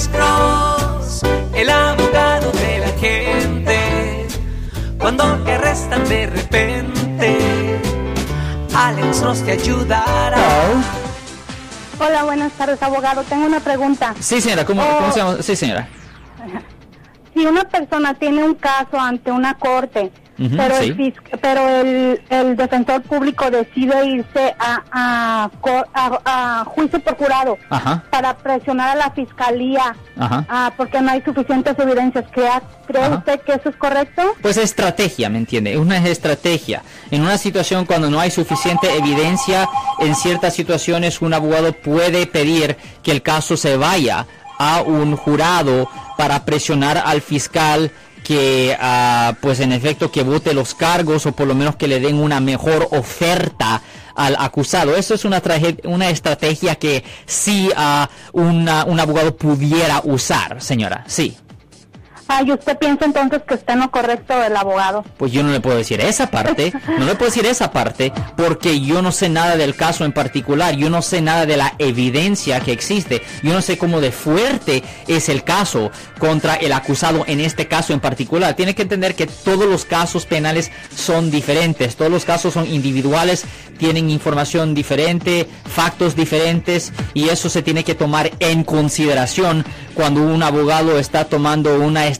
Alex Cross, el abogado de la gente. Cuando te arrestan de repente, Alex Cross te ayudará. Hola, buenas tardes, abogado. Tengo una pregunta. Sí, señora, ¿cómo, Oh. cómo se llama? Sí, señora. Si una persona tiene un caso ante una corte, Pero, sí. el, pero el, el defensor público decide irse a, a, co- a- a juicio por jurado Ajá, para presionar a la fiscalía ajá. ah, porque no hay suficientes evidencias, ¿cree, cree Ajá. usted que eso es correcto? Pues estrategia, ¿me entiende? Una estrategia. En una situación cuando no hay suficiente evidencia, en ciertas situaciones un abogado puede pedir que el caso se vaya a un jurado para presionar al fiscal que, ah, pues en efecto, que vote los cargos o por lo menos que le den una mejor oferta al acusado. Eso es una, una estrategia que sí ah, un abogado pudiera usar, señora. Sí. Ah, ¿y usted piensa entonces que está en correcto el abogado? Pues yo no le puedo decir esa parte, no le puedo decir esa parte porque yo no sé nada del caso en particular, yo no sé nada de la evidencia que existe, yo no sé cómo de fuerte es el caso contra el acusado en este caso en particular. Tiene que entender que todos los casos penales son diferentes, todos los casos son individuales, tienen información diferente, factos diferentes y eso se tiene que tomar en consideración cuando un abogado está tomando una estrategia